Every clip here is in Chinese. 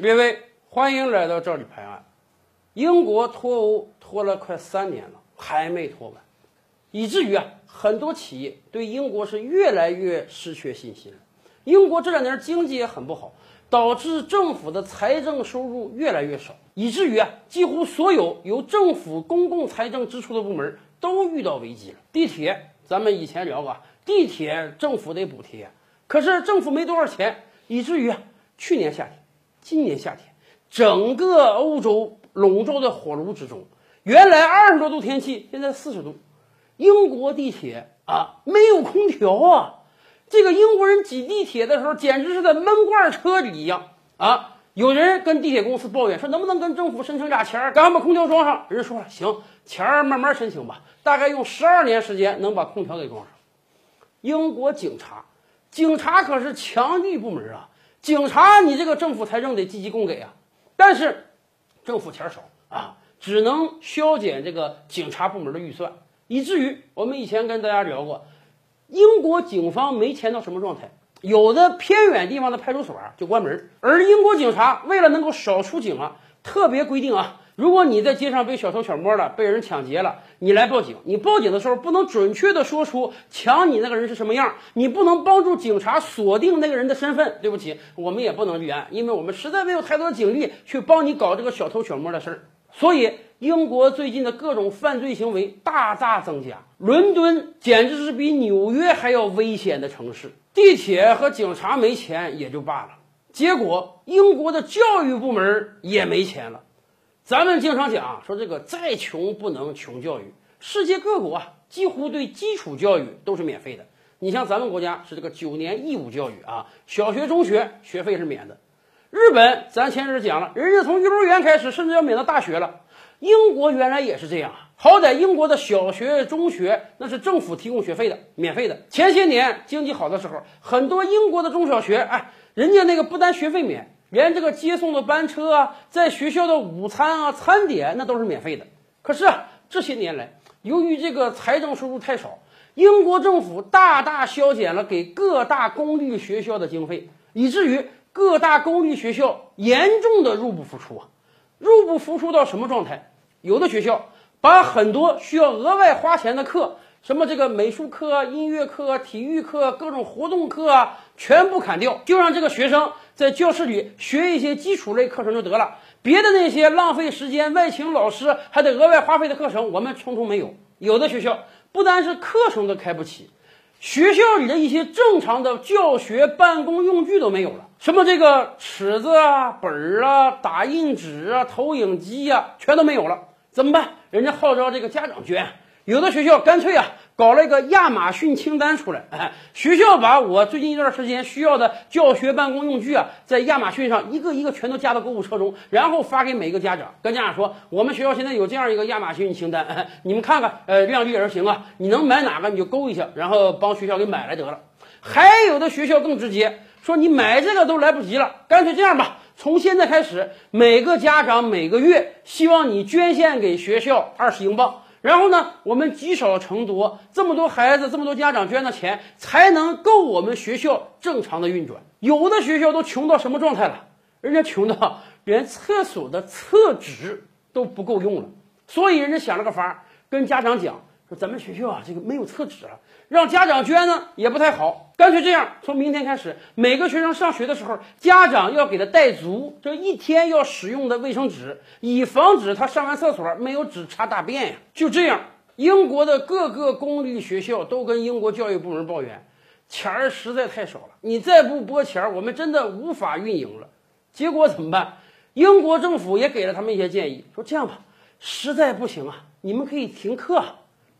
列位，欢迎来到这里拍案。英国脱欧拖了快三年了，还没脱完，以至于啊，很多企业对英国是越来越失去信心了。英国这两年经济也很不好，导致政府的财政收入越来越少，以至于啊，几乎所有由政府公共财政支出的部门都遇到危机了。地铁，咱们以前聊过，地铁政府得补贴，可是政府没多少钱，以至于啊，去年夏天。今年夏天，整个欧洲笼罩在火炉之中。原来二十多度天气，现在四十度。英国地铁啊，没有空调啊！这个英国人挤地铁的时候，简直是在闷罐车里一样啊！有人跟地铁公司抱怨说，能不能跟政府申请俩钱儿，赶快把空调装上？人说了，行，钱儿慢慢申请吧，大概用十二年时间能把空调给装上。英国警察，警察可是强力部门啊！警察，你这个政府财政得积极供给啊，但是政府钱少啊，只能削减这个警察部门的预算，以至于我们以前跟大家聊过，英国警方没钱到什么状态，有的偏远地方的派出所就关门，而英国警察为了能够少出警啊，特别规定啊。如果你在街上被小偷小摸了，被人抢劫了，你来报警。你报警的时候不能准确的说出抢你那个人是什么样，你不能帮助警察锁定那个人的身份。对不起，我们也不能立案，因为我们实在没有太多的警力去帮你搞这个小偷小摸的事儿。所以，英国最近的各种犯罪行为大大增加，伦敦简直是比纽约还要危险的城市。地铁和警察没钱也就罢了，结果英国的教育部门也没钱了。咱们经常讲说，这个再穷不能穷教育。世界各国啊，几乎对基础教育都是免费的。你像咱们国家是这个九年义务教育啊，小学、中学学费是免的。日本，咱前日讲了，人家从幼儿园开始，甚至要免到大学了。英国原来也是这样，好歹英国的小学、中学那是政府提供学费的，免费的。前些年经济好的时候，很多英国的中小学，哎，人家那个不单学费免。连这个接送的班车啊，在学校的午餐啊、餐点那都是免费的。可是啊，这些年来，由于这个财政收入太少，英国政府大大削减了给各大公立学校的经费，以至于各大公立学校严重的入不敷出啊！入不敷出到什么状态？有的学校把很多需要额外花钱的课，什么这个美术课、音乐课、体育课、各种活动课啊，全部砍掉，就让这个学生。在教室里学一些基础类课程就得了，别的那些浪费时间、外请老师还得额外花费的课程，我们通通没有。有的学校不单是课程都开不起，学校里的一些正常的教学办公用具都没有了，什么这个尺子啊、本儿啊、打印纸啊、投影机呀，全都没有了，怎么办？人家号召这个家长捐，有的学校干脆啊。搞了一个亚马逊清单出来，哎，学校把我最近一段时间需要的教学办公用具啊，在亚马逊上一个一个全都加到购物车中，然后发给每个家长，跟家长说，我们学校现在有这样一个亚马逊清单，你们看看，呃，量力而行啊，你能买哪个你就勾一下，然后帮学校给买来得了。还有的学校更直接，说你买这个都来不及了，干脆这样吧，从现在开始，每个家长每个月希望你捐献给学校二十英镑。然后呢，我们积少成多，这么多孩子，这么多家长捐的钱，才能够我们学校正常的运转。有的学校都穷到什么状态了？人家穷到 连厕所的厕纸都不够用了，所以人家想了个法儿，跟家长讲。说咱们学校啊，这个没有厕纸了，让家长捐呢也不太好，干脆这样，从明天开始，每个学生上学的时候，家长要给他带足这一天要使用的卫生纸，以防止他上完厕所没有纸擦大便呀。就这样，英国的各个公立学校都跟英国教育部门抱怨，钱儿实在太少了，你再不拨钱儿，我们真的无法运营了。结果怎么办？英国政府也给了他们一些建议，说这样吧，实在不行啊，你们可以停课。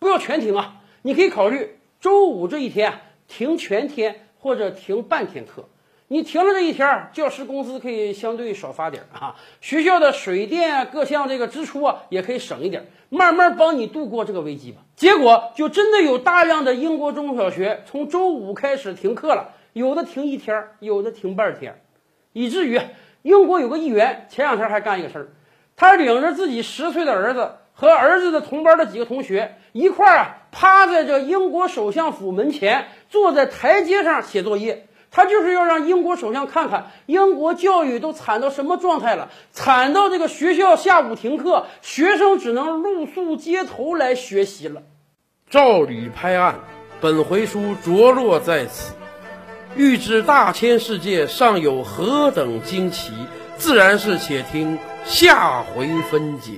不要全停啊！你可以考虑周五这一天停全天或者停半天课。你停了这一天，教师工资可以相对少发点啊，学校的水电各项这个支出啊也可以省一点，慢慢帮你度过这个危机吧。结果就真的有大量的英国中小学从周五开始停课了，有的停一天，有的停半天，以至于英国有个议员前两天还干一个事儿，他领着自己十岁的儿子。和儿子的同班的几个同学一块儿啊，趴在这英国首相府门前，坐在台阶上写作业。他就是要让英国首相看看英国教育都惨到什么状态了，惨到这个学校下午停课，学生只能露宿街头来学习了。照吕拍案，本回书着落在此。欲知大千世界尚有何等惊奇，自然是且听下回分解。